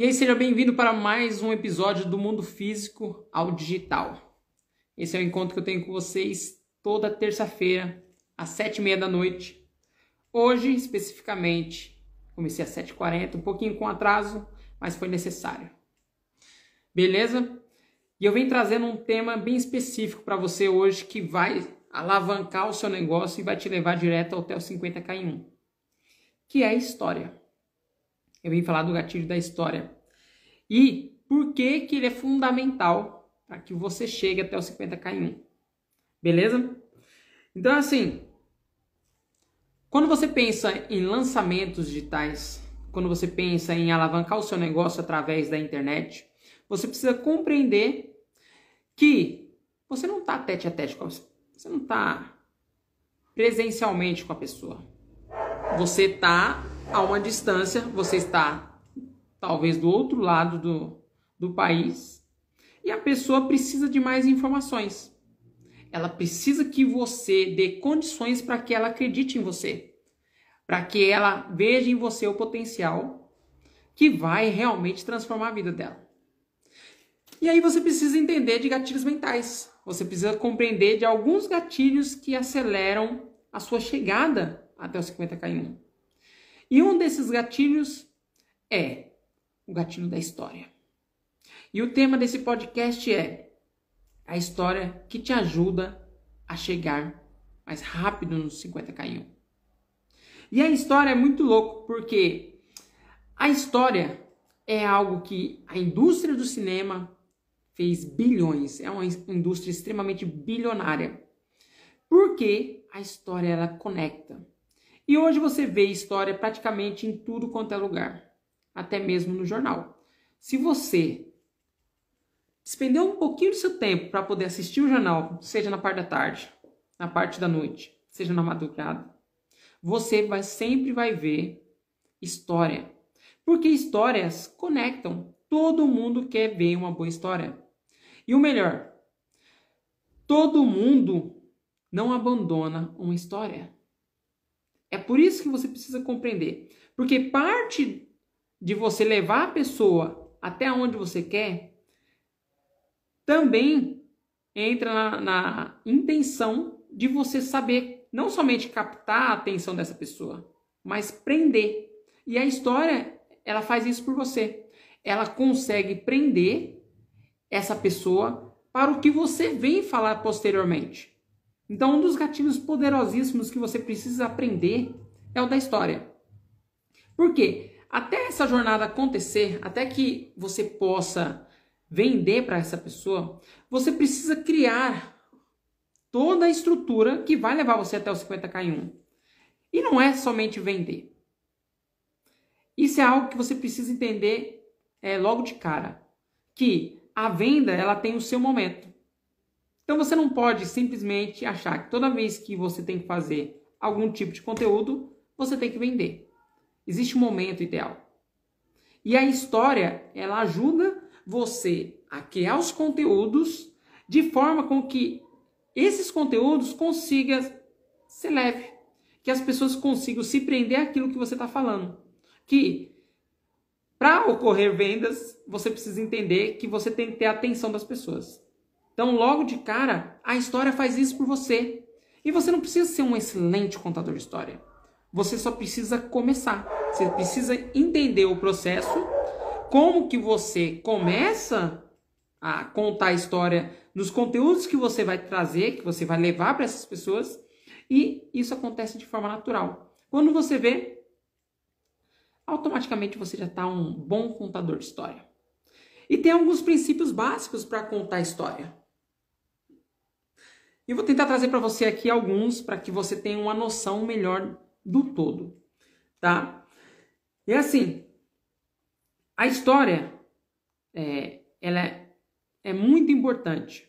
E aí, seja bem-vindo para mais um episódio do Mundo Físico ao Digital. Esse é o encontro que eu tenho com vocês toda terça-feira, às sete e meia da noite. Hoje, especificamente, comecei às sete e quarenta, um pouquinho com atraso, mas foi necessário. Beleza? E eu venho trazendo um tema bem específico para você hoje que vai alavancar o seu negócio e vai te levar direto ao Hotel 50K em 1, que é a história eu vim falar do gatilho da história. E por que, que ele é fundamental para que você chegue até o 50k em 1. Beleza? Então, assim, quando você pensa em lançamentos digitais, quando você pensa em alavancar o seu negócio através da internet, você precisa compreender que você não está tete a tete com a pessoa. Você não está presencialmente com a pessoa. Você está a uma distância, você está talvez do outro lado do, do país e a pessoa precisa de mais informações. Ela precisa que você dê condições para que ela acredite em você, para que ela veja em você o potencial que vai realmente transformar a vida dela. E aí você precisa entender de gatilhos mentais. Você precisa compreender de alguns gatilhos que aceleram a sua chegada até os 50K1. E um desses gatilhos é o gatilho da história. E o tema desse podcast é a história que te ajuda a chegar mais rápido nos 50k1. E a história é muito louco porque a história é algo que a indústria do cinema fez bilhões, é uma indústria extremamente bilionária. Porque a história ela conecta. E hoje você vê história praticamente em tudo quanto é lugar, até mesmo no jornal. Se você despender um pouquinho do seu tempo para poder assistir o jornal, seja na parte da tarde, na parte da noite, seja na madrugada, você vai sempre vai ver história. Porque histórias conectam. Todo mundo quer ver uma boa história. E o melhor, todo mundo não abandona uma história. É por isso que você precisa compreender. Porque parte de você levar a pessoa até onde você quer também entra na, na intenção de você saber não somente captar a atenção dessa pessoa, mas prender. E a história, ela faz isso por você. Ela consegue prender essa pessoa para o que você vem falar posteriormente. Então, um dos gatilhos poderosíssimos que você precisa aprender é o da história. Por quê? Até essa jornada acontecer, até que você possa vender para essa pessoa, você precisa criar toda a estrutura que vai levar você até o 50k em 1. E não é somente vender. Isso é algo que você precisa entender é, logo de cara. Que a venda ela tem o seu momento. Então você não pode simplesmente achar que toda vez que você tem que fazer algum tipo de conteúdo, você tem que vender. Existe um momento ideal. E a história, ela ajuda você a criar os conteúdos de forma com que esses conteúdos consigam ser leve, que as pessoas consigam se prender àquilo que você está falando. Que para ocorrer vendas, você precisa entender que você tem que ter a atenção das pessoas. Então, logo de cara, a história faz isso por você. E você não precisa ser um excelente contador de história. Você só precisa começar. Você precisa entender o processo, como que você começa a contar a história nos conteúdos que você vai trazer, que você vai levar para essas pessoas, e isso acontece de forma natural. Quando você vê, automaticamente você já está um bom contador de história. E tem alguns princípios básicos para contar a história. E vou tentar trazer para você aqui alguns para que você tenha uma noção melhor do todo, tá? E assim, a história é, ela é, é muito importante.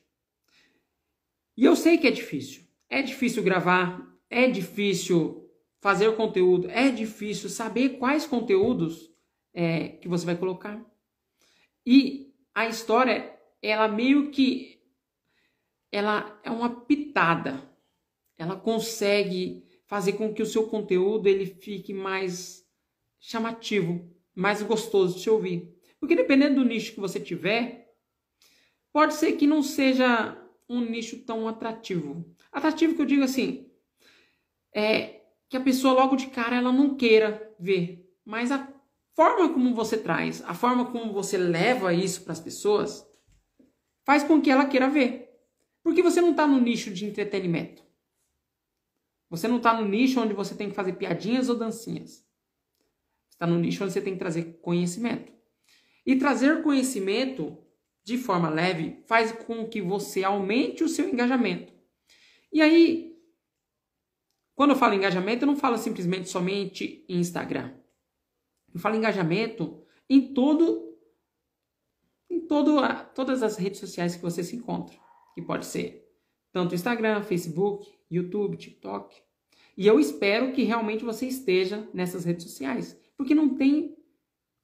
E eu sei que é difícil. É difícil gravar, é difícil fazer o conteúdo, é difícil saber quais conteúdos é, que você vai colocar. E a história, ela meio que ela é uma pitada. Ela consegue fazer com que o seu conteúdo ele fique mais chamativo, mais gostoso de se ouvir. Porque dependendo do nicho que você tiver, pode ser que não seja um nicho tão atrativo. Atrativo que eu digo assim, é que a pessoa logo de cara ela não queira ver, mas a forma como você traz, a forma como você leva isso para as pessoas, faz com que ela queira ver. Porque você não está no nicho de entretenimento. Você não está no nicho onde você tem que fazer piadinhas ou dancinhas. Você está no nicho onde você tem que trazer conhecimento. E trazer conhecimento de forma leve faz com que você aumente o seu engajamento. E aí, quando eu falo engajamento, eu não falo simplesmente somente em Instagram. Eu falo engajamento em todo em todo a, todas as redes sociais que você se encontra, que pode ser tanto Instagram, Facebook, YouTube, TikTok. E eu espero que realmente você esteja nessas redes sociais, porque não tem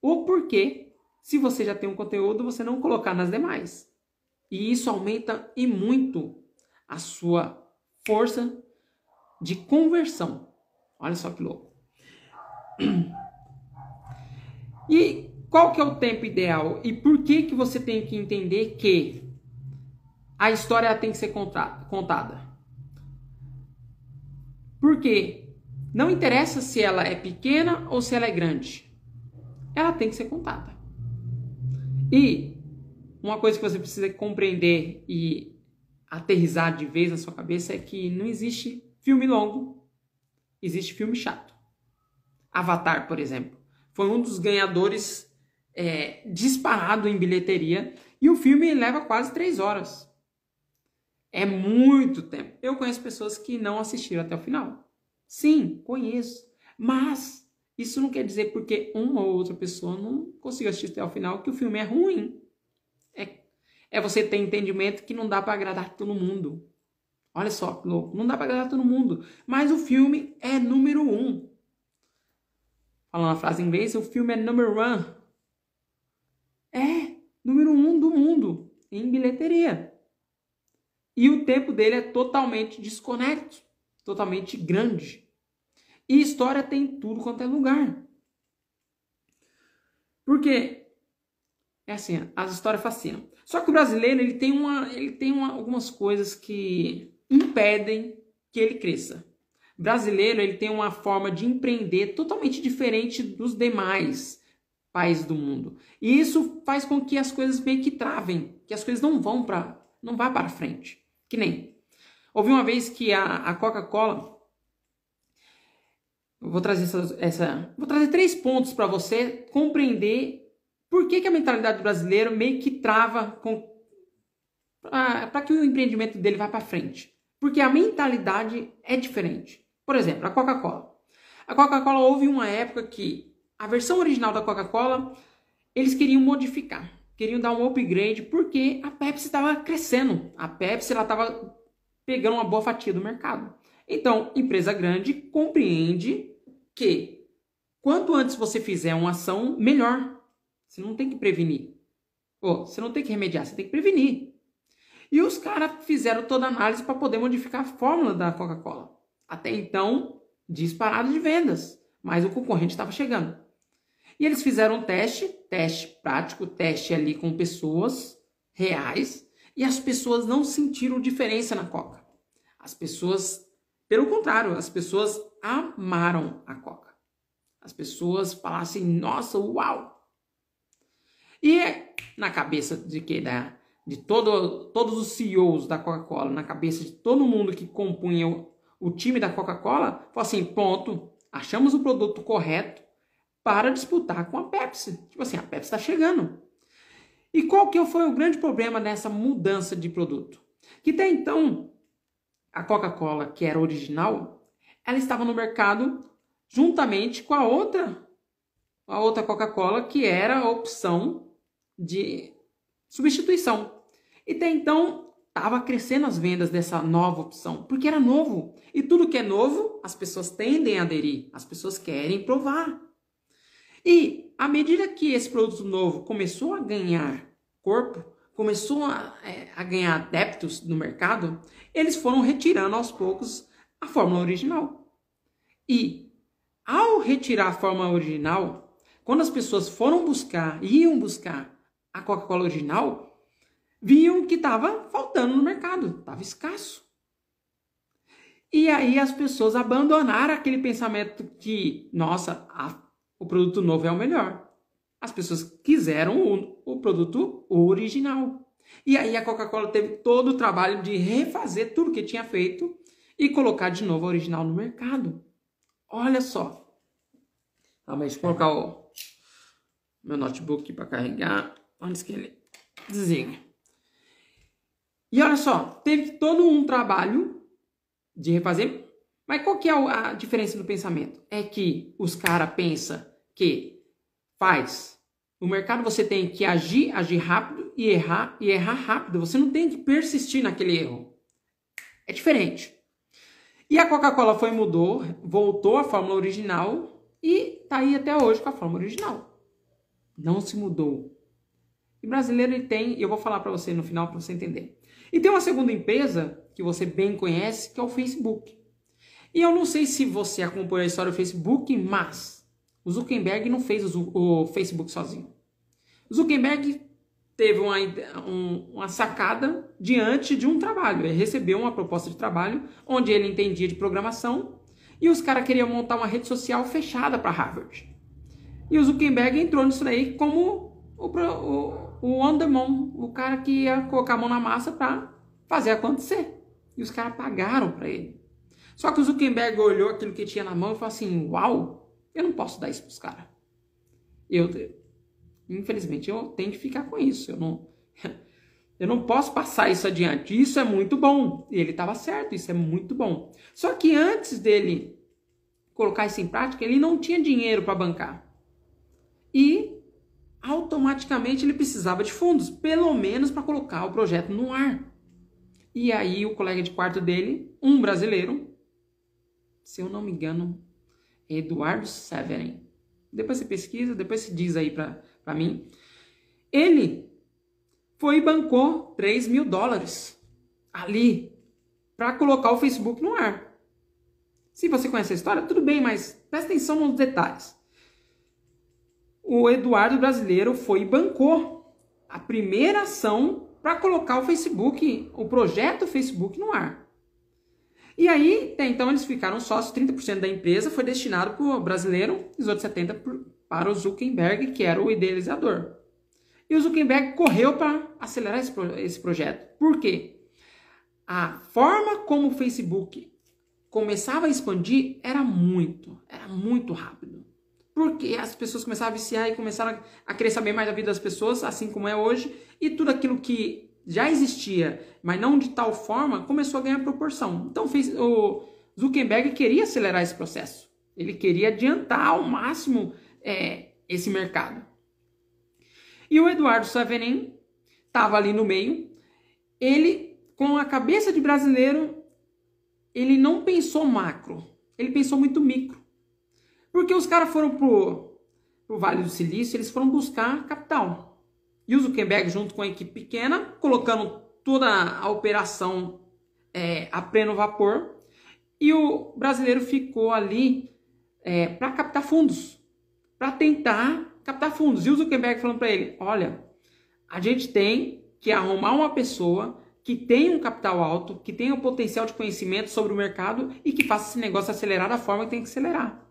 o porquê, se você já tem um conteúdo, você não colocar nas demais. E isso aumenta e muito a sua força de conversão. Olha só que louco. E qual que é o tempo ideal? E por que que você tem que entender que a história tem que ser contada? Porque não interessa se ela é pequena ou se ela é grande. Ela tem que ser contada. E uma coisa que você precisa compreender e aterrizar de vez na sua cabeça é que não existe filme longo, existe filme chato. Avatar, por exemplo, foi um dos ganhadores é, disparado em bilheteria e o filme leva quase três horas. É muito tempo. Eu conheço pessoas que não assistiram até o final. Sim, conheço. Mas isso não quer dizer porque uma ou outra pessoa não conseguiu assistir até o final que o filme é ruim. É, é você ter entendimento que não dá para agradar todo mundo. Olha só que louco. Não dá para agradar todo mundo. Mas o filme é número um. Falando a frase em inglês, o filme é number one. É número um do mundo em bilheteria. E o tempo dele é totalmente desconecto, totalmente grande. E história tem tudo quanto é lugar. Porque é assim, as histórias fascinam. Só que o brasileiro ele tem, uma, ele tem uma, algumas coisas que impedem que ele cresça. O brasileiro ele tem uma forma de empreender totalmente diferente dos demais países do mundo. E isso faz com que as coisas meio que travem, que as coisas não vão para não vá para frente. Que nem. Ouvi uma vez que a, a Coca-Cola. Vou trazer essa, essa, Vou trazer três pontos para você compreender por que, que a mentalidade do brasileiro meio que trava com. para que o empreendimento dele vá para frente. Porque a mentalidade é diferente. Por exemplo, a Coca-Cola. A Coca-Cola houve uma época que a versão original da Coca-Cola eles queriam modificar queriam dar um upgrade porque a Pepsi estava crescendo. A Pepsi estava pegando uma boa fatia do mercado. Então, empresa grande compreende que quanto antes você fizer uma ação, melhor. Você não tem que prevenir. Oh, você não tem que remediar, você tem que prevenir. E os caras fizeram toda a análise para poder modificar a fórmula da Coca-Cola. Até então, disparado de vendas, mas o concorrente estava chegando. E eles fizeram um teste, teste prático, teste ali com pessoas reais, e as pessoas não sentiram diferença na Coca. As pessoas, pelo contrário, as pessoas amaram a Coca. As pessoas falaram assim: nossa, uau! E na cabeça de que da, de todo, todos os CEOs da Coca-Cola, na cabeça de todo mundo que compunha o, o time da Coca-Cola, foi assim: ponto, achamos o produto correto, para disputar com a Pepsi. Tipo assim, a Pepsi está chegando. E qual que foi o grande problema nessa mudança de produto? Que até então, a Coca-Cola, que era original, ela estava no mercado juntamente com a outra, a outra Coca-Cola, que era a opção de substituição. E até então, estava crescendo as vendas dessa nova opção, porque era novo. E tudo que é novo, as pessoas tendem a aderir, as pessoas querem provar. E à medida que esse produto novo começou a ganhar corpo, começou a, é, a ganhar adeptos no mercado, eles foram retirando aos poucos a fórmula original. E ao retirar a fórmula original, quando as pessoas foram buscar, iam buscar a Coca-Cola original, viam que estava faltando no mercado, estava escasso. E aí as pessoas abandonaram aquele pensamento que, nossa, a, o produto novo é o melhor. As pessoas quiseram o, o produto original. E aí a Coca-Cola teve todo o trabalho de refazer tudo que tinha feito e colocar de novo a original no mercado. Olha só. Ah, mas deixa eu colocar o meu notebook para carregar. Onde que ele desliga? E olha só, teve todo um trabalho de refazer. Mas qual que é a diferença do pensamento? É que os caras pensam que faz. No mercado você tem que agir, agir rápido e errar e errar rápido. Você não tem que persistir naquele erro. É diferente. E a Coca-Cola foi mudou, voltou à fórmula original e tá aí até hoje com a fórmula original. Não se mudou. E brasileiro ele tem, eu vou falar para você no final para você entender. E tem uma segunda empresa que você bem conhece, que é o Facebook. E eu não sei se você acompanha a história do Facebook, mas o Zuckerberg não fez o, Facebook sozinho. O Zuckerberg teve uma, um, uma sacada diante de um trabalho. Ele recebeu uma proposta de trabalho onde ele entendia de programação e os caras queriam montar uma rede social fechada para Harvard. E o Zuckerberg entrou nisso daí como o, o, o on the mão, o cara que ia colocar a mão na massa para fazer acontecer. E os caras pagaram para ele. Só que o Zuckerberg olhou aquilo que tinha na mão e falou assim: Uau, eu não posso dar isso para os caras. Eu, Infelizmente, eu tenho que ficar com isso. Eu não, eu não posso passar isso adiante. Isso é muito bom. E ele estava certo, isso é muito bom. Só que antes dele colocar isso em prática, ele não tinha dinheiro para bancar. E automaticamente ele precisava de fundos, pelo menos para colocar o projeto no ar. E aí o colega de quarto dele, um brasileiro, se eu não me engano, Eduardo Severin. Depois você pesquisa, depois você diz aí para mim. Ele foi e bancou 3 mil dólares ali para colocar o Facebook no ar. Se você conhece a história, tudo bem, mas presta atenção nos detalhes. O Eduardo brasileiro foi e bancou a primeira ação para colocar o Facebook, o projeto Facebook no ar. E aí, então, eles ficaram sócios, 30% da empresa foi destinado para o brasileiro, os outros 70% para o Zuckerberg, que era o idealizador. E o Zuckerberg correu para acelerar esse, esse projeto. Por quê? A forma como o Facebook começava a expandir era muito, era muito rápido. Porque as pessoas começaram a viciar e começaram a querer saber mais da vida das pessoas, assim como é hoje, e tudo aquilo que já existia, mas não de tal forma, começou a ganhar proporção. Então fez, o Zuckerberg queria acelerar esse processo. Ele queria adiantar ao máximo é, esse mercado. E o Eduardo Saverin estava ali no meio. Ele, com a cabeça de brasileiro, ele não pensou macro, ele pensou muito micro. Porque os caras foram pro, pro Vale do Silício, eles foram buscar capital. E o Zuckerberg, junto com a equipe pequena, colocando toda a operação é, a pleno vapor. E o brasileiro ficou ali é, para captar fundos para tentar captar fundos. E o Zuckerberg falando para ele: olha, a gente tem que arrumar uma pessoa que tenha um capital alto, que o um potencial de conhecimento sobre o mercado e que faça esse negócio acelerar da forma que tem que acelerar.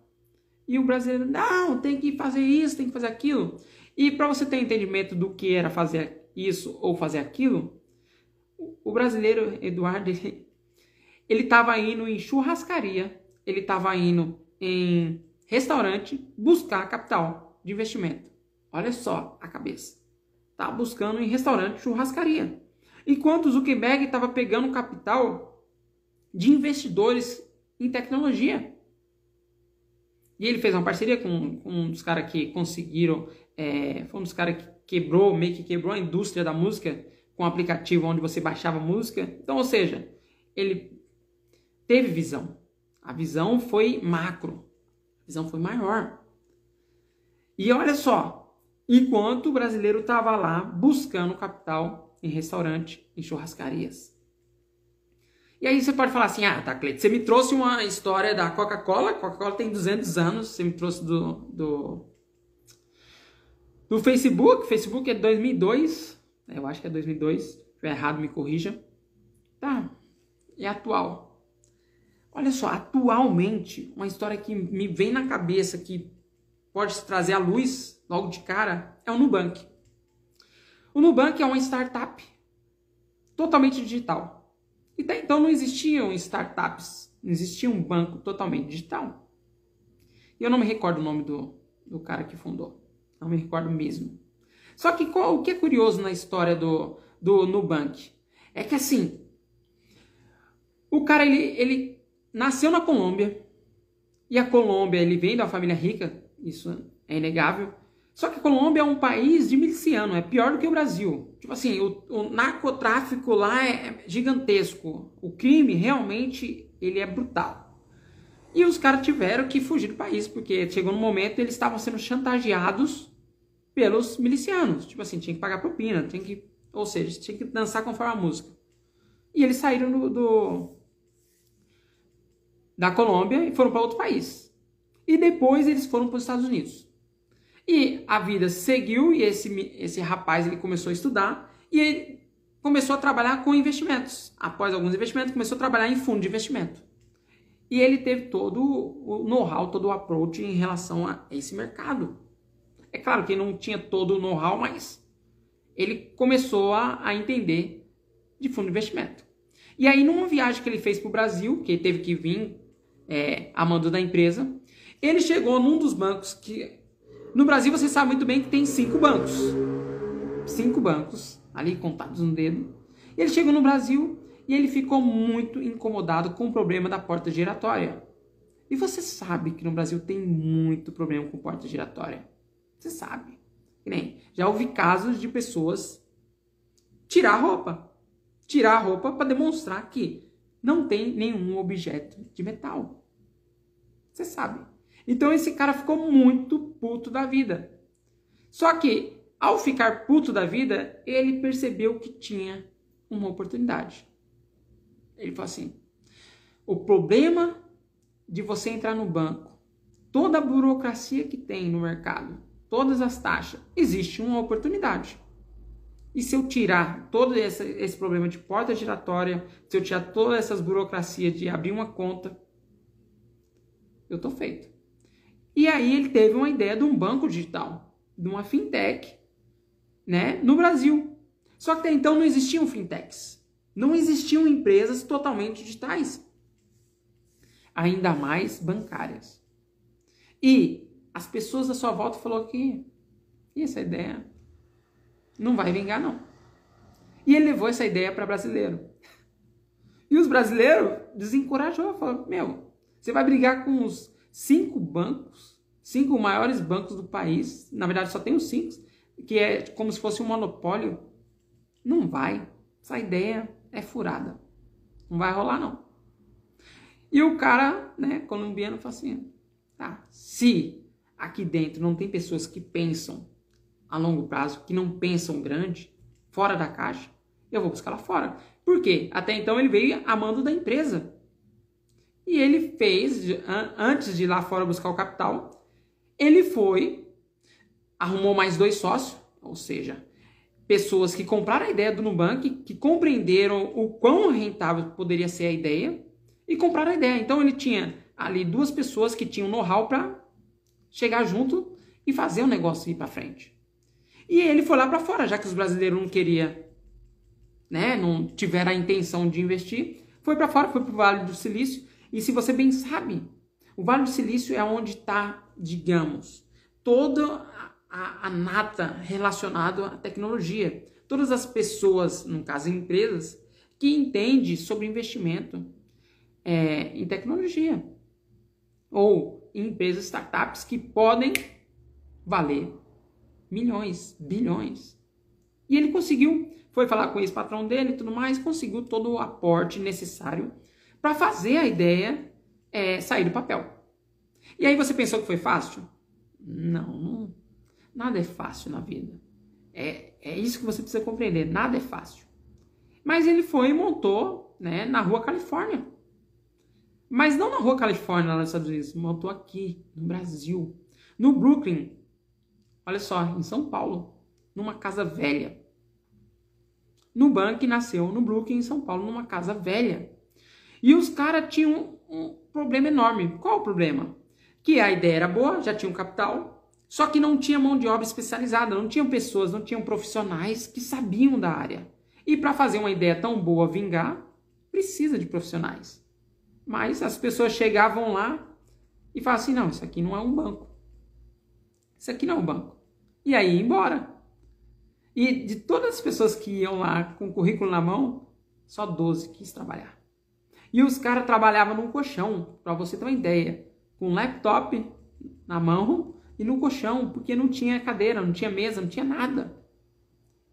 E o brasileiro, não, tem que fazer isso, tem que fazer aquilo. E para você ter entendimento do que era fazer isso ou fazer aquilo, o brasileiro Eduardo, ele estava indo em churrascaria, ele estava indo em restaurante buscar capital de investimento. Olha só a cabeça. Tá buscando em restaurante, churrascaria. Enquanto Zuckerberg estava pegando capital de investidores em tecnologia. E ele fez uma parceria com, com um dos caras que conseguiram, é, foi um dos caras que quebrou, meio que quebrou a indústria da música com um aplicativo onde você baixava música. Então, ou seja, ele teve visão. A visão foi macro visão foi maior. E olha só, enquanto o brasileiro estava lá buscando capital em restaurante, em churrascarias. E aí você pode falar assim, ah, tá, Cleide, você me trouxe uma história da Coca-Cola, Coca-Cola tem 200 anos, você me trouxe do, do, Do Facebook, Facebook é 2002, eu acho que é 2002, se estiver errado me corrija. Tá, é atual. Olha só, atualmente, uma história que me vem na cabeça que pode trazer à luz logo de cara é o Nubank. O Nubank é uma startup totalmente digital. E até então não existiam startups, não existia um banco totalmente digital. E eu não me recordo o nome do, do cara que fundou. Não me recordo mesmo. Só que qual, o que é curioso na história do, do Nubank é que assim, o cara ele, ele nasceu na Colômbia e a Colômbia ele vem de uma família rica, isso é inegável. Só que a Colômbia é um país de miliciano, é pior do que o Brasil. Tipo assim, o, o narcotráfico lá é gigantesco. O crime realmente ele é brutal. E os caras tiveram que fugir do país, porque chegou no momento eles estavam sendo chantageados pelos milicianos. Tipo assim, tinha que pagar propina, tinha que, ou seja, tinha que dançar conforme a música. E eles saíram do, do da Colômbia e foram para outro país. E depois eles foram para os Estados Unidos. E a vida seguiu e esse, esse rapaz ele começou a estudar e ele começou a trabalhar com investimentos. Após alguns investimentos, começou a trabalhar em fundo de investimento. E ele teve todo o know-how, todo o approach em relação a esse mercado. É claro que não tinha todo o know-how, mas ele começou a, a, entender de fundo de investimento. E aí, numa viagem que ele fez para o Brasil, que teve que vir é, a mando da empresa, ele chegou num dos bancos que. No Brasil, você sabe muito bem que tem cinco bancos. Cinco bancos, ali contados no dedo. Ele chegou no Brasil e ele ficou muito incomodado com o problema da porta giratória. E você sabe que no Brasil tem muito problema com porta giratória. Você sabe. nem, já ouvi casos de pessoas tirar a roupa. Tirar a roupa para demonstrar que não tem nenhum objeto de metal. Você sabe. Então esse cara ficou muito puto da vida. Só que, ao ficar puto da vida, ele percebeu que tinha uma oportunidade. Ele falou assim: o problema de você entrar no banco, toda a burocracia que tem no mercado, todas as taxas, existe uma oportunidade. E se eu tirar todo esse, esse problema de porta giratória, se eu tirar todas essas burocracias de abrir uma conta, eu tô feito. E aí ele teve uma ideia de um banco digital, de uma fintech, né, no Brasil. Só que até então não existiam fintechs. Não existiam empresas totalmente digitais, ainda mais bancárias. E as pessoas à sua volta falou que essa ideia não vai vingar não. E ele levou essa ideia para brasileiro. E os brasileiros desencorajou, falou: "Meu, você vai brigar com os cinco bancos, cinco maiores bancos do país, na verdade só tem os cinco, que é como se fosse um monopólio. Não vai. Essa ideia é furada. Não vai rolar, não. E o cara, né, colombiano, fala assim: tá, se aqui dentro não tem pessoas que pensam a longo prazo, que não pensam grande, fora da caixa, eu vou buscar lá fora. Por quê? Até então ele veio a mando da empresa. E ele fez, antes de ir lá fora buscar o capital, ele foi, arrumou mais dois sócios, ou seja, pessoas que compraram a ideia do Nubank, que compreenderam o quão rentável poderia ser a ideia e compraram a ideia. Então ele tinha ali duas pessoas que tinham know-how para chegar junto e fazer o negócio ir para frente. E ele foi lá para fora, já que os brasileiros não queriam, né, não tiveram a intenção de investir, foi para fora, foi para o Vale do Silício. E se você bem sabe, o Vale do Silício é onde está, digamos, toda a, a nata relacionado à tecnologia. Todas as pessoas, no caso empresas, que entendem sobre investimento é, em tecnologia ou em empresas startups que podem valer milhões, bilhões. E ele conseguiu, foi falar com o ex-patrão dele e tudo mais, conseguiu todo o aporte necessário para fazer a ideia é, sair do papel. E aí você pensou que foi fácil? Não, não, Nada é fácil na vida. É, é isso que você precisa compreender. Nada é fácil. Mas ele foi e montou né, na rua Califórnia. Mas não na rua Califórnia, lá nos Estados Unidos. Montou aqui, no Brasil. No Brooklyn. olha só, em São Paulo, numa casa velha. Nubank nasceu no Brooklyn, em São Paulo, numa casa velha. E os caras tinham um problema enorme. Qual o problema? Que a ideia era boa, já tinha um capital, só que não tinha mão de obra especializada, não tinham pessoas, não tinham profissionais que sabiam da área. E para fazer uma ideia tão boa vingar, precisa de profissionais. Mas as pessoas chegavam lá e falavam assim: não, isso aqui não é um banco. Isso aqui não é um banco. E aí ia embora. E de todas as pessoas que iam lá com o currículo na mão, só 12 quis trabalhar. E os caras trabalhavam num colchão, para você ter uma ideia, com um laptop na mão e no colchão, porque não tinha cadeira, não tinha mesa, não tinha nada.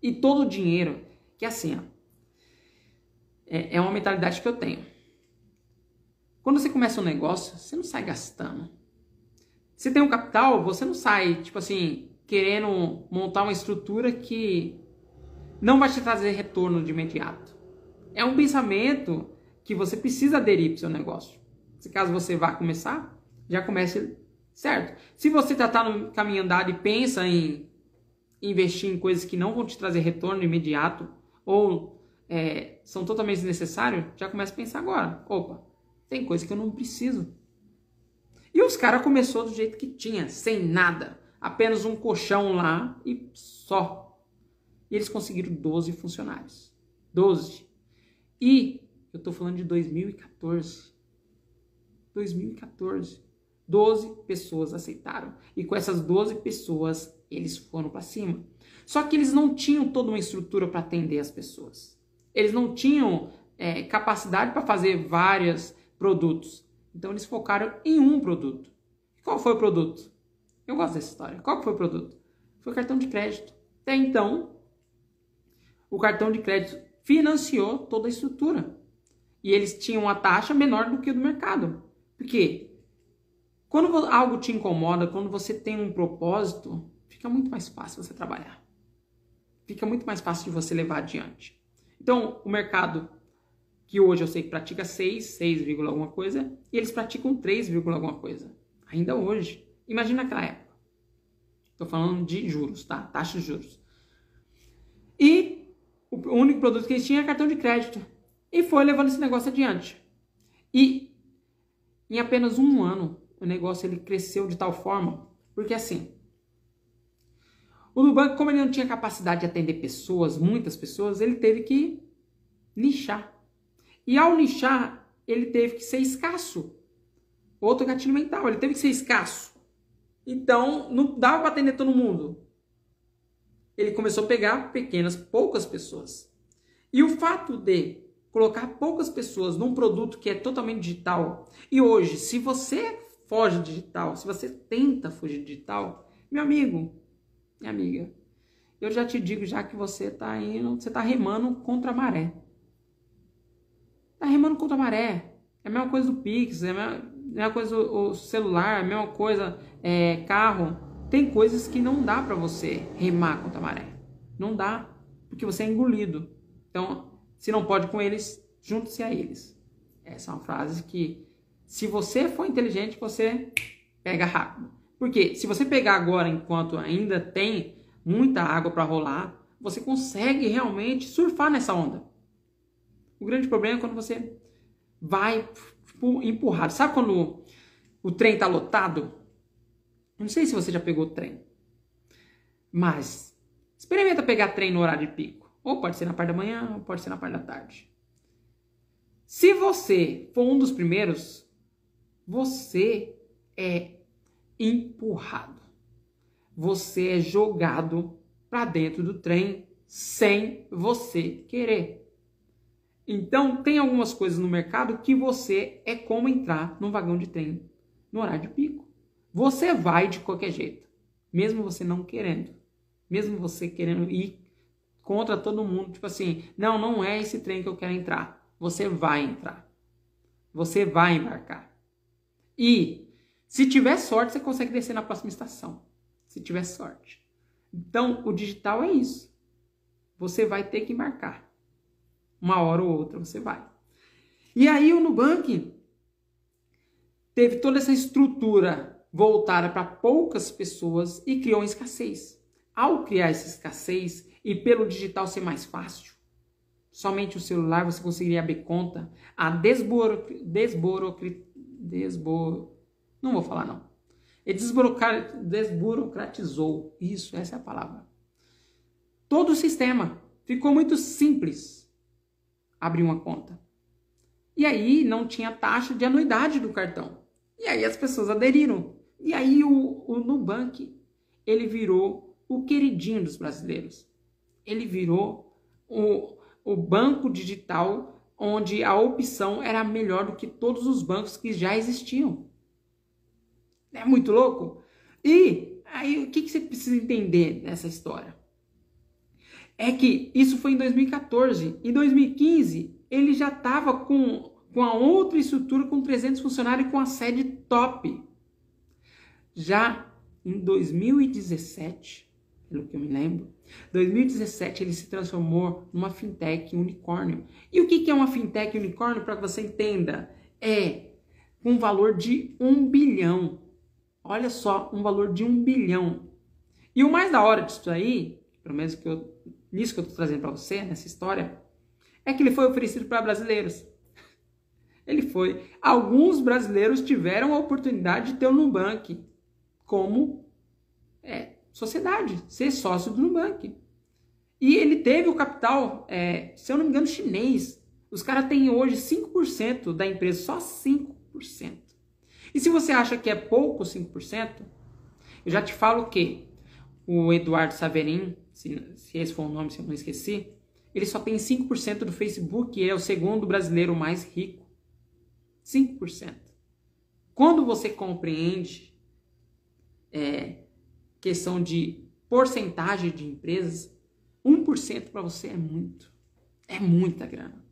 E todo o dinheiro, que é assim, ó, é, é uma mentalidade que eu tenho. Quando você começa um negócio, você não sai gastando. Você tem um capital, você não sai, tipo assim, querendo montar uma estrutura que não vai te trazer retorno de imediato. É um pensamento que você precisa aderir para o seu negócio. Se caso você vá começar, já comece certo. Se você já está no caminho andado e pensa em investir em coisas que não vão te trazer retorno imediato ou é, são totalmente desnecessários, já comece a pensar agora. Opa, tem coisa que eu não preciso. E os caras começou do jeito que tinha, sem nada. Apenas um colchão lá e só. E eles conseguiram 12 funcionários. 12. E eu estou falando de 2014. 2014. 12 pessoas aceitaram. E com essas 12 pessoas, eles foram para cima. Só que eles não tinham toda uma estrutura para atender as pessoas. Eles não tinham é, capacidade para fazer vários produtos. Então eles focaram em um produto. qual foi o produto? Eu gosto dessa história. Qual foi o produto? Foi o cartão de crédito. Até então, o cartão de crédito financiou toda a estrutura e eles tinham uma taxa menor do que o do mercado. Por quê? Quando algo te incomoda, quando você tem um propósito, fica muito mais fácil você trabalhar. Fica muito mais fácil de você levar adiante. Então, o mercado, que hoje eu sei que pratica 6, 6, alguma coisa, e eles praticam 3, alguma coisa. Ainda hoje. Imagina naquela época. Estou falando de juros, tá? Taxa de juros. E o único produto que eles tinham era cartão de crédito e foi levando esse negócio adiante. E em apenas um ano, o negócio ele cresceu de tal forma, porque assim, o Nubank, como ele não tinha capacidade de atender pessoas, muitas pessoas, ele teve que nichar. E ao nichar, ele teve que ser escasso. Outro gatilho mental, ele teve que ser escasso. Então, não dava para atender todo mundo. Ele começou a pegar pequenas, poucas pessoas. E o fato de colocar poucas pessoas num produto que é totalmente digital. E hoje, se você foge digital, se você tenta fugir digital, meu amigo, minha amiga, eu já te digo já que você está indo, você está remando contra a maré. Está remando contra a maré. É a mesma coisa do Pix, é a mesma, mesma coisa o celular, é a mesma coisa é, carro. Tem coisas que não dá para você remar contra a maré. Não dá, porque você é engolido. Então, se não pode com eles, junte-se a eles. Essa é uma frase que, se você for inteligente, você pega rápido. Porque se você pegar agora, enquanto ainda tem muita água para rolar, você consegue realmente surfar nessa onda. O grande problema é quando você vai empurrado. Sabe quando o trem está lotado? Não sei se você já pegou o trem, mas experimenta pegar trem no horário de pico. Ou pode ser na parte da manhã, ou pode ser na parte da tarde. Se você for um dos primeiros, você é empurrado. Você é jogado para dentro do trem sem você querer. Então, tem algumas coisas no mercado que você é como entrar num vagão de trem no horário de pico. Você vai de qualquer jeito, mesmo você não querendo, mesmo você querendo ir contra todo mundo, tipo assim, não, não é esse trem que eu quero entrar. Você vai entrar. Você vai embarcar. E se tiver sorte, você consegue descer na próxima estação. Se tiver sorte. Então, o digital é isso. Você vai ter que embarcar. Uma hora ou outra você vai. E aí o Nubank teve toda essa estrutura voltada para poucas pessoas e criou escassez. Ao criar essa escassez e pelo digital ser mais fácil, somente o celular você conseguiria abrir conta, a desburo, desbor, não vou falar não. Ele desburocratizou, isso, essa é a palavra. Todo o sistema ficou muito simples abrir uma conta. E aí não tinha taxa de anuidade do cartão. E aí as pessoas aderiram. E aí o, o Nubank, ele virou o queridinho dos brasileiros. Ele virou o, o banco digital onde a opção era melhor do que todos os bancos que já existiam. É muito louco? E aí o que, que você precisa entender nessa história? É que isso foi em 2014. Em 2015, ele já estava com, com a outra estrutura, com 300 funcionários e com a sede top. Já em 2017, pelo que eu me lembro, 2017 ele se transformou numa fintech unicórnio. E o que é uma fintech unicórnio, para que você entenda? É um valor de um bilhão. Olha só, um valor de um bilhão. E o mais da hora disso aí, pelo menos que eu, nisso que eu estou trazendo para você, nessa história, é que ele foi oferecido para brasileiros. Ele foi. Alguns brasileiros tiveram a oportunidade de ter o Nubank como é, sociedade, ser sócio do Nubank. E ele teve o capital, é, se eu não me engano, chinês. Os caras têm hoje 5% da empresa, só 5%. E se você acha que é pouco 5%, eu já te falo que o Eduardo Saverin, se, se esse for o nome, se eu não esqueci, ele só tem 5% do Facebook e é o segundo brasileiro mais rico. 5%. Quando você compreende é, questão de porcentagem de empresas, 1% para você é muito. É muita grana.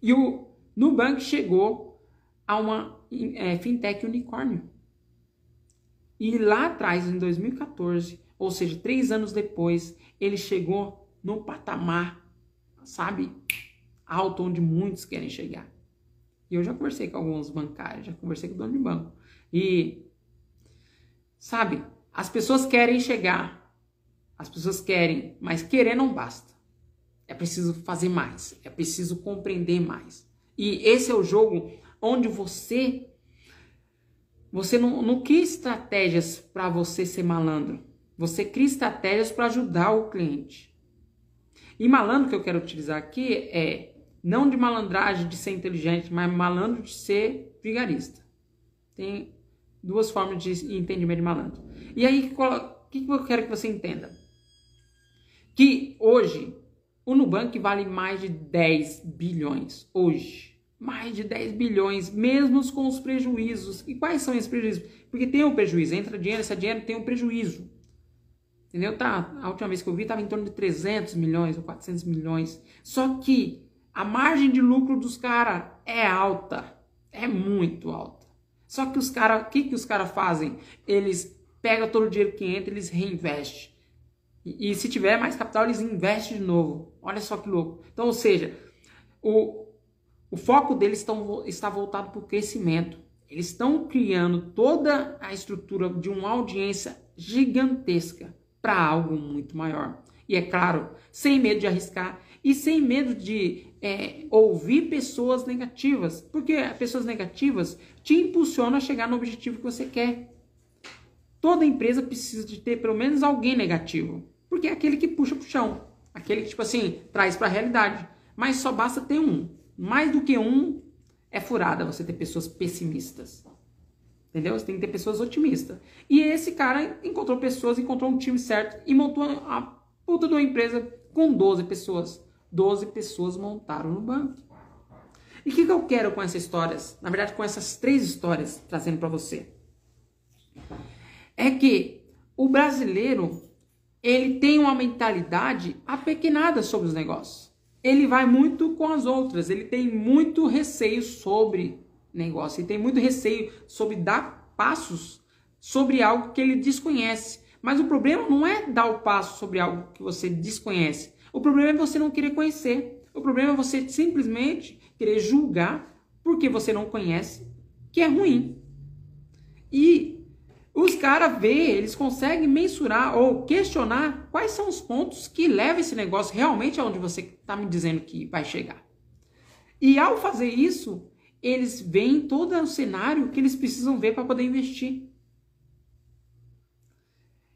E o Nubank chegou a uma é, fintech unicórnio. E lá atrás, em 2014, ou seja, três anos depois, ele chegou no patamar, sabe, alto onde muitos querem chegar. E eu já conversei com alguns bancários, já conversei com o dono de banco. E, sabe, as pessoas querem chegar, as pessoas querem, mas querer não basta. É preciso fazer mais, é preciso compreender mais. E esse é o jogo onde você você não, não cria estratégias para você ser malandro. Você cria estratégias para ajudar o cliente. E malandro que eu quero utilizar aqui é não de malandragem de ser inteligente, mas malandro de ser vigarista. Tem duas formas de entendimento de malandro. E aí, o que eu quero que você entenda? Que hoje o Nubank vale mais de 10 bilhões. Hoje. Mais de 10 bilhões, mesmo com os prejuízos. E quais são esses prejuízos? Porque tem um prejuízo, entra dinheiro, esse dinheiro tem um prejuízo. Entendeu? Tá, a última vez que eu vi estava em torno de 300 milhões ou 400 milhões. Só que a margem de lucro dos caras é alta. É muito alta. Só que os caras, o que, que os caras fazem? Eles pegam todo o dinheiro que entra, eles reinvestem. E, e, se tiver mais capital, eles investem de novo. Olha só que louco. Então, ou seja, o, o foco deles estão, está voltado para o crescimento. Eles estão criando toda a estrutura de uma audiência gigantesca para algo muito maior. E é claro, sem medo de arriscar e sem medo de é, ouvir pessoas negativas, porque pessoas negativas te impulsionam a chegar no objetivo que você quer. Toda empresa precisa de ter pelo menos alguém negativo, porque é aquele que puxa pro chão, aquele que tipo assim traz para a realidade. Mas só basta ter um. Mais do que um é furada você ter pessoas pessimistas. Entendeu? Você tem que ter pessoas otimistas. E esse cara encontrou pessoas, encontrou um time certo e montou a puta de uma empresa com 12 pessoas. 12 pessoas montaram no banco. E o que, que eu quero com essas histórias? Na verdade, com essas três histórias, trazendo para você. É que o brasileiro, ele tem uma mentalidade apequenada sobre os negócios. Ele vai muito com as outras, ele tem muito receio sobre negócio, ele tem muito receio sobre dar passos sobre algo que ele desconhece. Mas o problema não é dar o passo sobre algo que você desconhece. O problema é você não querer conhecer. O problema é você simplesmente querer julgar porque você não conhece que é ruim. E os caras vê, eles conseguem mensurar ou questionar quais são os pontos que levam esse negócio realmente aonde você está me dizendo que vai chegar. E ao fazer isso, eles veem todo o cenário que eles precisam ver para poder investir.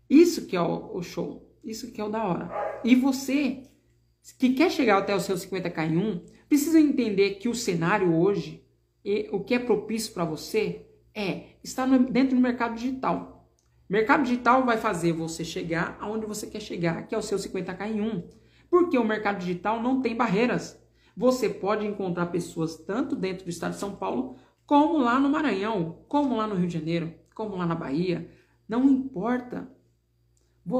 Isso que é o, show, isso que é o da hora. E você que quer chegar até o seu 50k em 1, precisa entender que o cenário hoje, o que é propício para você, é estar no, dentro do mercado digital. Mercado digital vai fazer você chegar aonde você quer chegar, que é o seu 50k em 1. Porque o mercado digital não tem barreiras. Você pode encontrar pessoas tanto dentro do estado de São Paulo, como lá no Maranhão, como lá no Rio de Janeiro, como lá na Bahia. Não importa.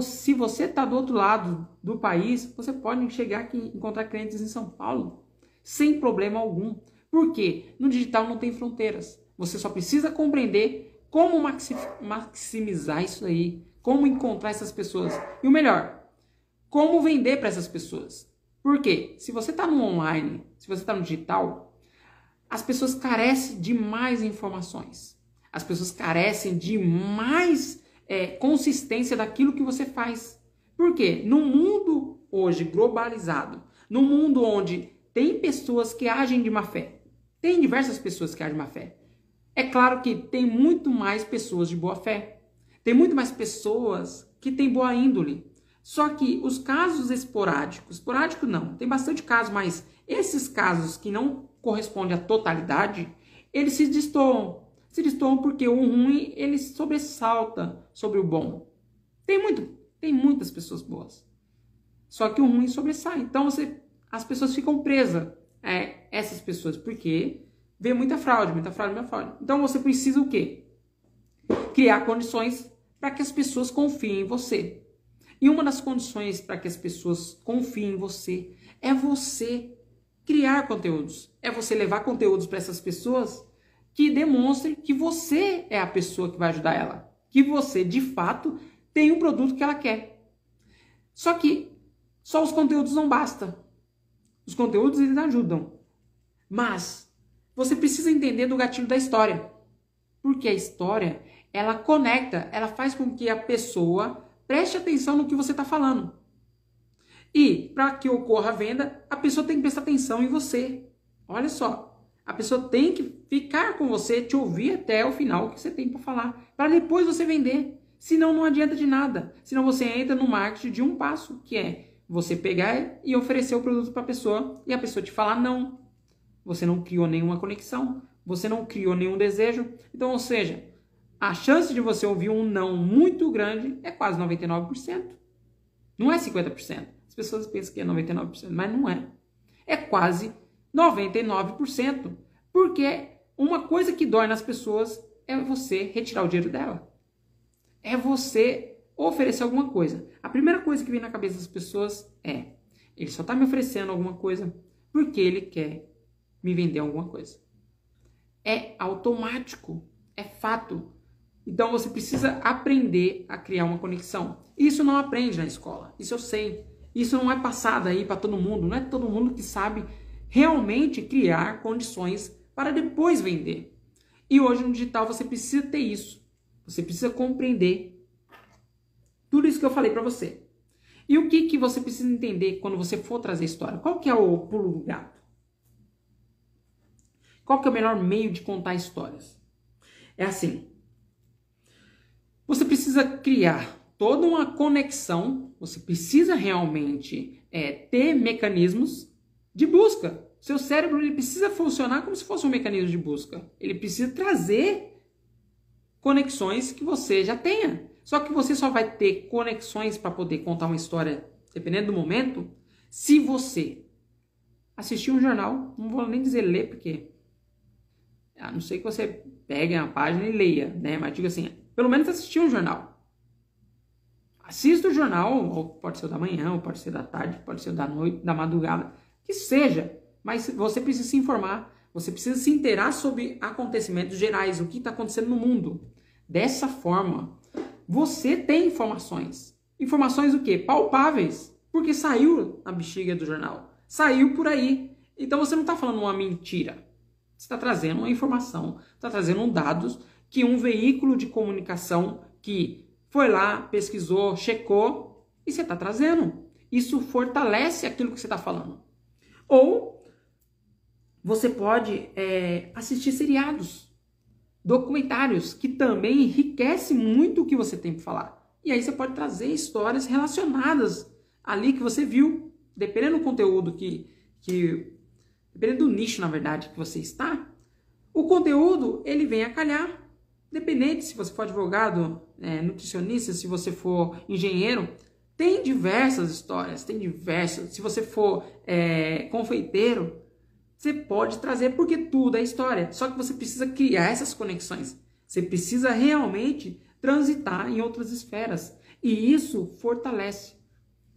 Se você está do outro lado do país, você pode chegar aqui e encontrar clientes em São Paulo sem problema algum. Por quê? No digital não tem fronteiras. Você só precisa compreender como maximizar isso aí, como encontrar essas pessoas. E o melhor, como vender para essas pessoas. Por quê? Se você está no online, se você está no digital, as pessoas carecem de mais informações. As pessoas carecem de mais é, consistência daquilo que você faz. Por quê? No mundo hoje globalizado, no mundo onde tem pessoas que agem de má fé, tem diversas pessoas que agem de má fé. É claro que tem muito mais pessoas de boa fé. Tem muito mais pessoas que têm boa índole. Só que os casos esporádicos, esporádico não, tem bastante casos, mas esses casos que não correspondem à totalidade, eles se destoam. Se destoam porque o ruim, ele sobressalta sobre o bom. Tem muito, tem muitas pessoas boas. Só que o ruim sobressai. Então você, as pessoas ficam presas a essas pessoas, porque vê muita fraude, muita fraude, muita fraude. Então você precisa o quê? Criar condições para que as pessoas confiem em você. E uma das condições para que as pessoas confiem em você é você criar conteúdos. É você levar conteúdos para essas pessoas que demonstrem que você é a pessoa que vai ajudar ela. Que você, de fato, tem o produto que ela quer. Só que só os conteúdos não bastam. Os conteúdos eles ajudam. Mas você precisa entender do gatilho da história. Porque a história, ela conecta, ela faz com que a pessoa preste atenção no que você está falando. E para que ocorra a venda, a pessoa tem que prestar atenção em você. Olha só, a pessoa tem que ficar com você, te ouvir até o final que você tem para falar, para depois você vender. Senão não adianta de nada. Senão você entra no marketing de um passo, que é você pegar e oferecer o produto para a pessoa e a pessoa te falar não você não criou nenhuma conexão, você não criou nenhum desejo. Então, ou seja, a chance de você ouvir um não muito grande é quase 99%. Não é 50%. As pessoas pensam que é 99%, mas não é. É quase 99%. Porque uma coisa que dói nas pessoas é você retirar o dinheiro dela. É você oferecer alguma coisa. A primeira coisa que vem na cabeça das pessoas é: ele só está me oferecendo alguma coisa porque ele quer me vender alguma coisa. É automático, é fato. Então você precisa aprender a criar uma conexão. Isso não aprende na escola, isso eu sei. Isso não é passado aí para todo mundo, não é todo mundo que sabe realmente criar condições para depois vender. E hoje no digital você precisa ter isso. Você precisa compreender tudo isso que eu falei para você. E o que, que você precisa entender quando você for trazer história? Qual que é o pulo do gato? Qual que é o melhor meio de contar histórias? É assim. Você precisa criar toda uma conexão, você precisa realmente é, ter mecanismos de busca. Seu cérebro ele precisa funcionar como se fosse um mecanismo de busca. Ele precisa trazer conexões que você já tenha. Só que você só vai ter conexões para poder contar uma história, dependendo do momento, se você assistir um jornal, não vou nem dizer ler, porque a não ser que você pegue a página e leia, né? Mas diga assim, pelo menos assistir um jornal. Assista o jornal, ou pode ser o da manhã, ou pode ser da tarde, pode ser da noite, da madrugada, que seja. Mas você precisa se informar, você precisa se inteirar sobre acontecimentos gerais, o que está acontecendo no mundo. Dessa forma, você tem informações. Informações o quê? Palpáveis. Porque saiu na bexiga do jornal. Saiu por aí. Então você não está falando uma mentira está trazendo uma informação, está trazendo dados que um veículo de comunicação que foi lá, pesquisou, checou e você está trazendo. Isso fortalece aquilo que você está falando. Ou você pode é, assistir seriados, documentários, que também enriquece muito o que você tem para falar. E aí você pode trazer histórias relacionadas ali que você viu, dependendo do conteúdo que, que dependendo do nicho, na verdade, que você está, o conteúdo ele vem a calhar. Dependente se você for advogado, é, nutricionista, se você for engenheiro, tem diversas histórias, tem diversas. Se você for é, confeiteiro, você pode trazer porque tudo é história. Só que você precisa criar essas conexões. Você precisa realmente transitar em outras esferas. E isso fortalece.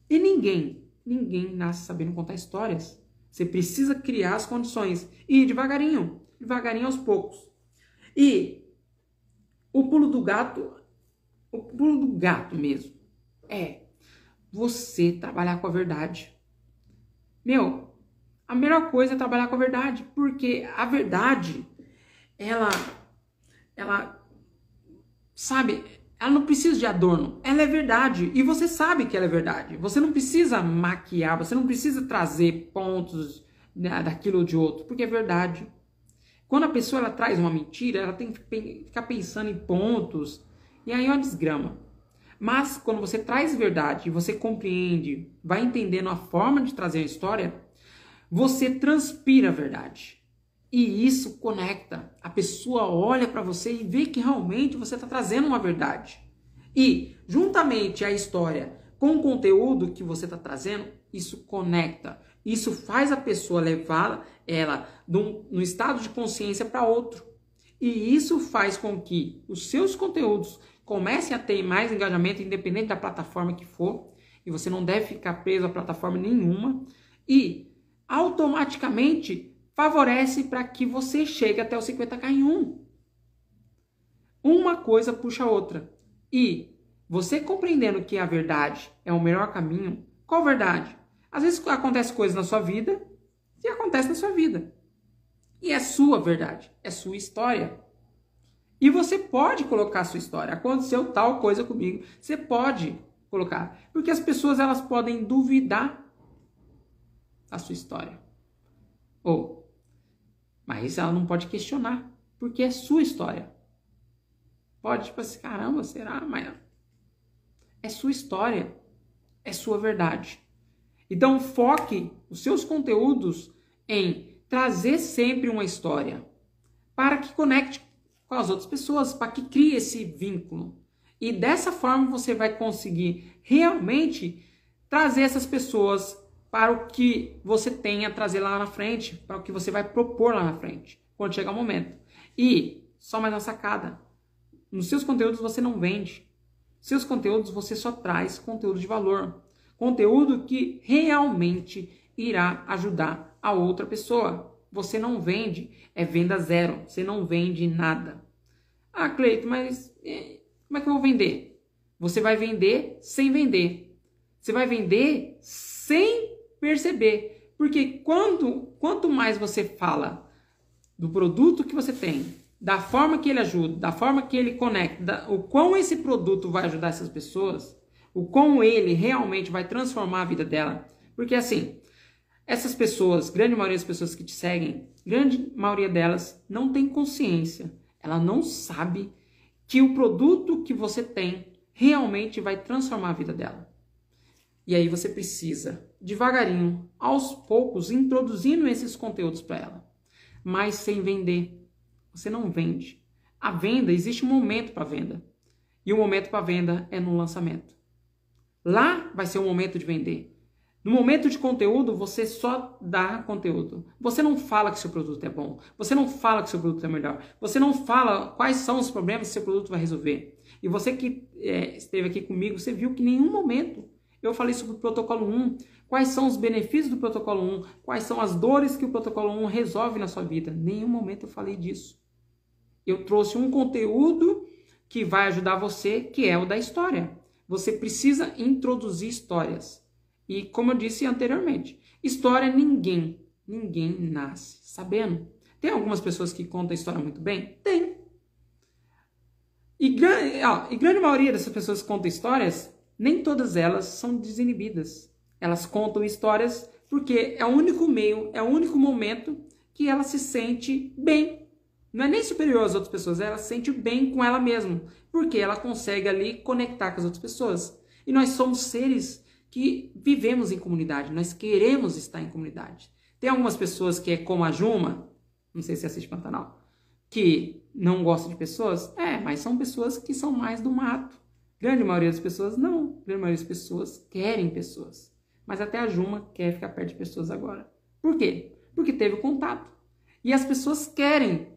E ninguém, ninguém nasce sabendo contar histórias. Você precisa criar as condições e ir devagarinho, devagarinho aos poucos. E o pulo do gato, o pulo do gato mesmo, é você trabalhar com a verdade. Meu, a melhor coisa é trabalhar com a verdade, porque a verdade, ela, ela, sabe, ela não precisa de adorno, ela é verdade e você sabe que ela é verdade. Você não precisa maquiar, você não precisa trazer pontos né, daquilo ou de outro, porque é verdade. Quando a pessoa ela traz uma mentira, ela tem que ficar pensando em pontos e aí é uma desgrama. Mas quando você traz verdade, você compreende, vai entendendo a forma de trazer a história, você transpira a verdade. E isso conecta. A pessoa olha para você e vê que realmente você está trazendo uma verdade. E, juntamente a história com o conteúdo que você está trazendo, isso conecta. Isso faz a pessoa levar ela no estado de consciência para outro. E isso faz com que os seus conteúdos comecem a ter mais engajamento, independente da plataforma que for. E você não deve ficar preso a plataforma nenhuma. E automaticamente favorece para que você chegue até o 50k em um. Uma coisa puxa a outra. E você compreendendo que a verdade é o melhor caminho, qual verdade? Às vezes acontece coisas na sua vida e acontece na sua vida. E é sua verdade, é sua história. E você pode colocar a sua história. Aconteceu tal coisa comigo. Você pode colocar. Porque as pessoas elas podem duvidar da sua história. Ou, mas ela não pode questionar. Porque é sua história. Pode, tipo assim, caramba, será? Mas é sua história. É sua verdade. Então foque os seus conteúdos em trazer sempre uma história para que conecte com as outras pessoas, para que crie esse vínculo. E dessa forma você vai conseguir realmente trazer essas pessoas para o que você tem a trazer lá na frente, para o que você vai propor lá na frente, quando chegar o momento. E só mais uma sacada: nos seus conteúdos você não vende. Seus conteúdos você só traz conteúdo de valor, conteúdo que realmente irá ajudar a outra pessoa. Você não vende, é venda zero. Você não vende nada. Ah, Cleito, mas é, como é que eu vou vender? Você vai vender sem vender. Você vai vender sem perceber. Porque quando, quanto mais você fala do produto que você tem, da forma que ele ajuda, da forma que ele conecta, o quão esse produto vai ajudar essas pessoas, o quão ele realmente vai transformar a vida dela. Porque assim, essas pessoas, grande maioria das pessoas que te seguem, grande maioria delas não tem consciência. Ela não sabe que o produto que você tem realmente vai transformar a vida dela. E aí você precisa, devagarinho, aos poucos, introduzindo esses conteúdos para ela, mas sem vender. Você não vende. A venda, existe um momento para venda. E o momento para venda é no lançamento. Lá vai ser o momento de vender. No momento de conteúdo, você só dá conteúdo. Você não fala que seu produto é bom. Você não fala que seu produto é melhor. Você não fala quais são os problemas que seu produto vai resolver. E você que é, esteve aqui comigo, você viu que em nenhum momento eu falei sobre o protocolo 1. Quais são os benefícios do protocolo 1? Quais são as dores que o protocolo 1 resolve na sua vida? Nenhum momento eu falei disso. Eu trouxe um conteúdo que vai ajudar você, que é o da história. Você precisa introduzir histórias. E como eu disse anteriormente, história ninguém, ninguém nasce sabendo. Tem algumas pessoas que contam a história muito bem? Tem. E, ó, e grande maioria dessas pessoas que contam histórias, nem todas elas são desinibidas. Elas contam histórias porque é o único meio, é o único momento que ela se sente bem. Não é nem superior às outras pessoas, ela se sente bem com ela mesma, porque ela consegue ali conectar com as outras pessoas. E nós somos seres que vivemos em comunidade, nós queremos estar em comunidade. Tem algumas pessoas que é como a Juma, não sei se assiste Pantanal, que não gosta de pessoas. É, mas são pessoas que são mais do mato. Grande maioria das pessoas não. Grande maioria das pessoas querem pessoas. Mas até a Juma quer ficar perto de pessoas agora. Por quê? Porque teve contato. E as pessoas querem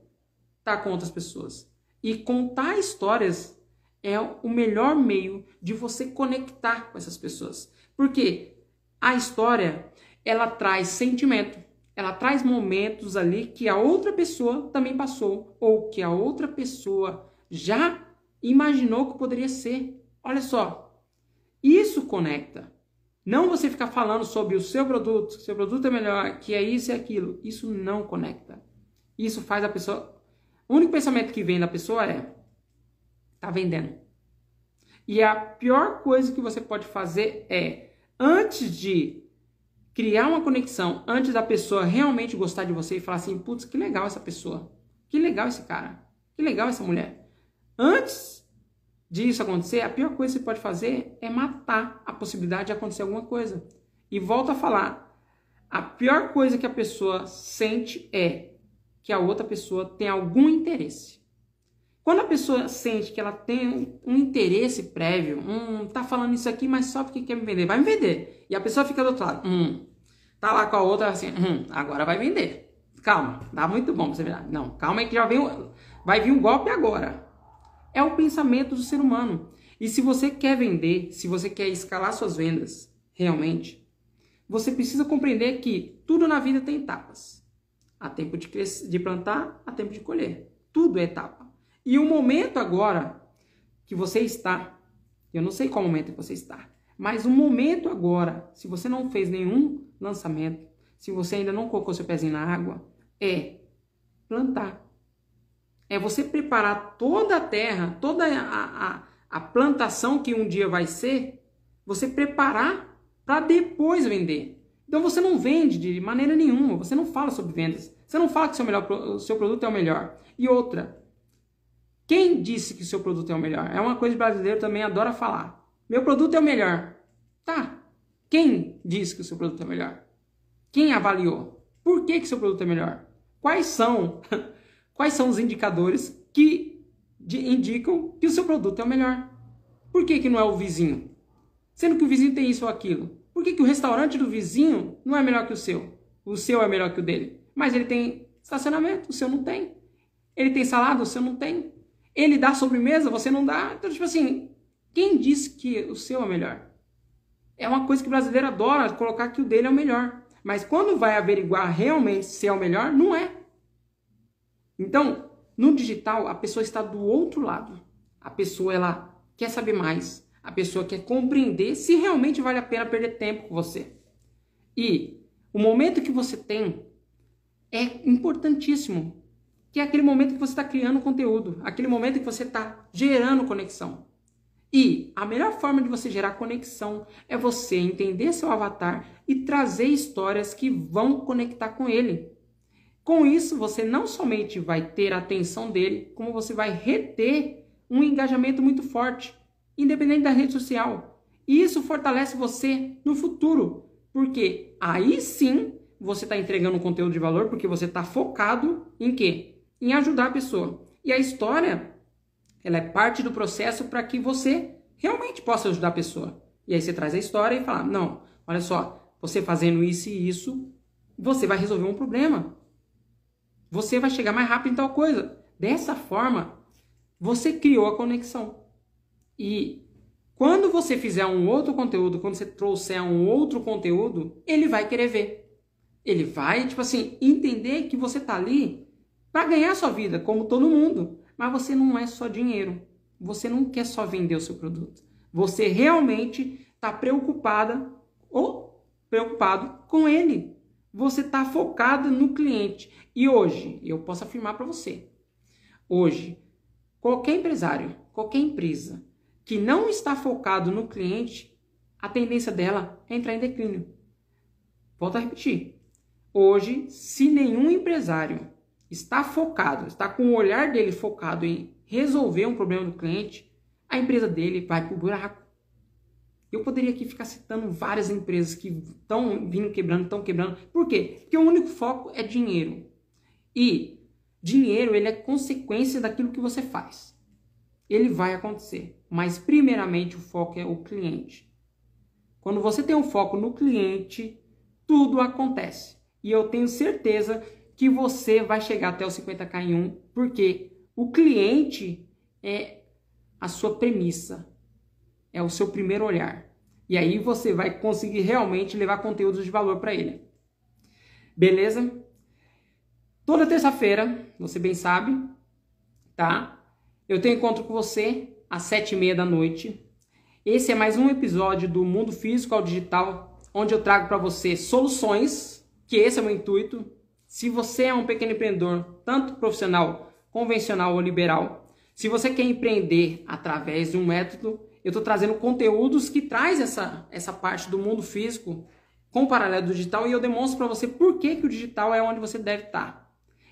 estar com outras pessoas. E contar histórias é o melhor meio de você conectar com essas pessoas. Porque a história, ela traz sentimento, ela traz momentos ali que a outra pessoa também passou ou que a outra pessoa já imaginou que poderia ser. Olha só, isso conecta. Não você ficar falando sobre o seu produto, seu produto é melhor, que é isso e aquilo. Isso não conecta. Isso faz a pessoa. O único pensamento que vem da pessoa é: tá vendendo. E a pior coisa que você pode fazer é, antes de criar uma conexão, antes da pessoa realmente gostar de você e falar assim: putz, que legal essa pessoa, que legal esse cara, que legal essa mulher. Antes disso acontecer, a pior coisa que você pode fazer é matar a possibilidade de acontecer alguma coisa. E volto a falar: a pior coisa que a pessoa sente é que a outra pessoa tem algum interesse. Quando a pessoa sente que ela tem um interesse prévio, um, tá falando isso aqui, mas só porque quer me vender, vai me vender. E a pessoa fica do outro lado, hum, tá lá com a outra assim, hum, agora vai vender. Calma, dá muito bom pra você virar. Não, calma aí que já vem, vai vir um golpe agora. É o pensamento do ser humano. E se você quer vender, se você quer escalar suas vendas, realmente, você precisa compreender que tudo na vida tem etapas. Há tempo de, crescer, de plantar, há tempo de colher. Tudo é etapa. E o momento agora que você está, eu não sei qual momento você está, mas o momento agora, se você não fez nenhum lançamento, se você ainda não colocou seu pezinho na água, é plantar. É você preparar toda a terra, toda a, a, a plantação que um dia vai ser, você preparar para depois vender. Então você não vende de maneira nenhuma, você não fala sobre vendas, você não fala que seu, melhor, o seu produto é o melhor. E outra, quem disse que o seu produto é o melhor? É uma coisa que o brasileiro também adora falar. Meu produto é o melhor. Tá. Quem disse que o seu produto é melhor? Quem avaliou? Por que, que seu produto é melhor? Quais são, quais são os indicadores que indicam que o seu produto é o melhor? Por que, que não é o vizinho? Sendo que o vizinho tem isso ou aquilo. Por que, que o restaurante do vizinho não é melhor que o seu? O seu é melhor que o dele. Mas ele tem estacionamento, o seu não tem. Ele tem salada, o seu não tem. Ele dá sobremesa, você não dá. Então, tipo assim, quem disse que o seu é melhor? É uma coisa que o brasileiro adora, colocar que o dele é o melhor. Mas quando vai averiguar realmente se é o melhor, não é. Então, no digital, a pessoa está do outro lado. A pessoa, ela quer saber mais. A pessoa quer compreender se realmente vale a pena perder tempo com você. E o momento que você tem é importantíssimo que é aquele momento que você está criando conteúdo, aquele momento que você está gerando conexão. E a melhor forma de você gerar conexão é você entender seu avatar e trazer histórias que vão conectar com ele. Com isso, você não somente vai ter a atenção dele, como você vai reter um engajamento muito forte, independente da rede social. E isso fortalece você no futuro, porque aí sim você está entregando um conteúdo de valor, porque você está focado em quê? em ajudar a pessoa. E a história, ela é parte do processo para que você realmente possa ajudar a pessoa. E aí você traz a história e fala: não, olha só, você fazendo isso e isso, você vai resolver um problema. Você vai chegar mais rápido em tal coisa. Dessa forma, você criou a conexão. E quando você fizer um outro conteúdo, quando você trouxer um outro conteúdo, ele vai querer ver. Ele vai, tipo assim, entender que você tá ali para ganhar sua vida, como todo mundo. Mas você não é só dinheiro. Você não quer só vender o seu produto. Você realmente está preocupada ou preocupado com ele. Você está focado no cliente. E hoje, eu posso afirmar para você: hoje, qualquer empresário, qualquer empresa que não está focado no cliente, a tendência dela é entrar em declínio. Volto a repetir. Hoje, se nenhum empresário está focado, está com o olhar dele focado em resolver um problema do cliente, a empresa dele vai para o buraco. Eu poderia aqui ficar citando várias empresas que estão vindo quebrando, estão quebrando. Por quê? Porque o único foco é dinheiro. E dinheiro ele é consequência daquilo que você faz. Ele vai acontecer, mas primeiramente o foco é o cliente. Quando você tem um foco no cliente, tudo acontece. E eu tenho certeza que você vai chegar até o 50k em um, porque o cliente é a sua premissa, é o seu primeiro olhar. E aí você vai conseguir realmente levar conteúdos de valor para ele. Beleza? Toda terça-feira, você bem sabe, tá? Eu tenho encontro com você às sete e meia da noite. Esse é mais um episódio do Mundo Físico ao Digital, onde eu trago para você soluções, que esse é o meu intuito. Se você é um pequeno empreendedor, tanto profissional, convencional ou liberal, se você quer empreender através de um método, eu estou trazendo conteúdos que traz essa, essa parte do mundo físico com o paralelo do digital e eu demonstro para você por que, que o digital é onde você deve estar. Tá.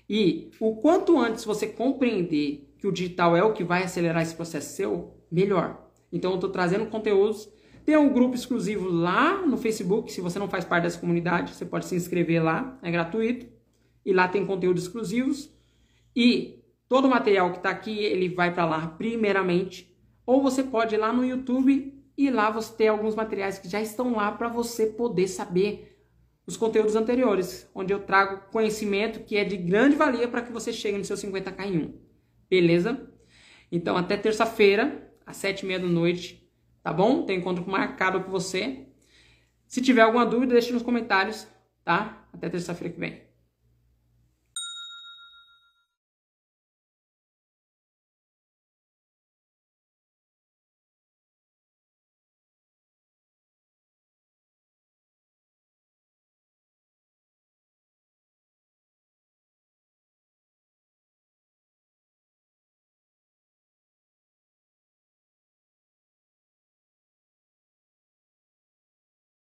E o quanto antes você compreender que o digital é o que vai acelerar esse processo seu, melhor. Então eu estou trazendo conteúdos. Tem um grupo exclusivo lá no Facebook. Se você não faz parte dessa comunidade, você pode se inscrever lá, é gratuito. E lá tem conteúdos exclusivos. E Todo o material que está aqui, ele vai para lá primeiramente. Ou você pode ir lá no YouTube e lá você tem alguns materiais que já estão lá para você poder saber os conteúdos anteriores, onde eu trago conhecimento que é de grande valia para que você chegue no seu 50k em 1. Beleza? Então até terça-feira, às sete e meia da noite, tá bom? Tem encontro marcado com você. Se tiver alguma dúvida, deixe nos comentários, tá? Até terça-feira que vem.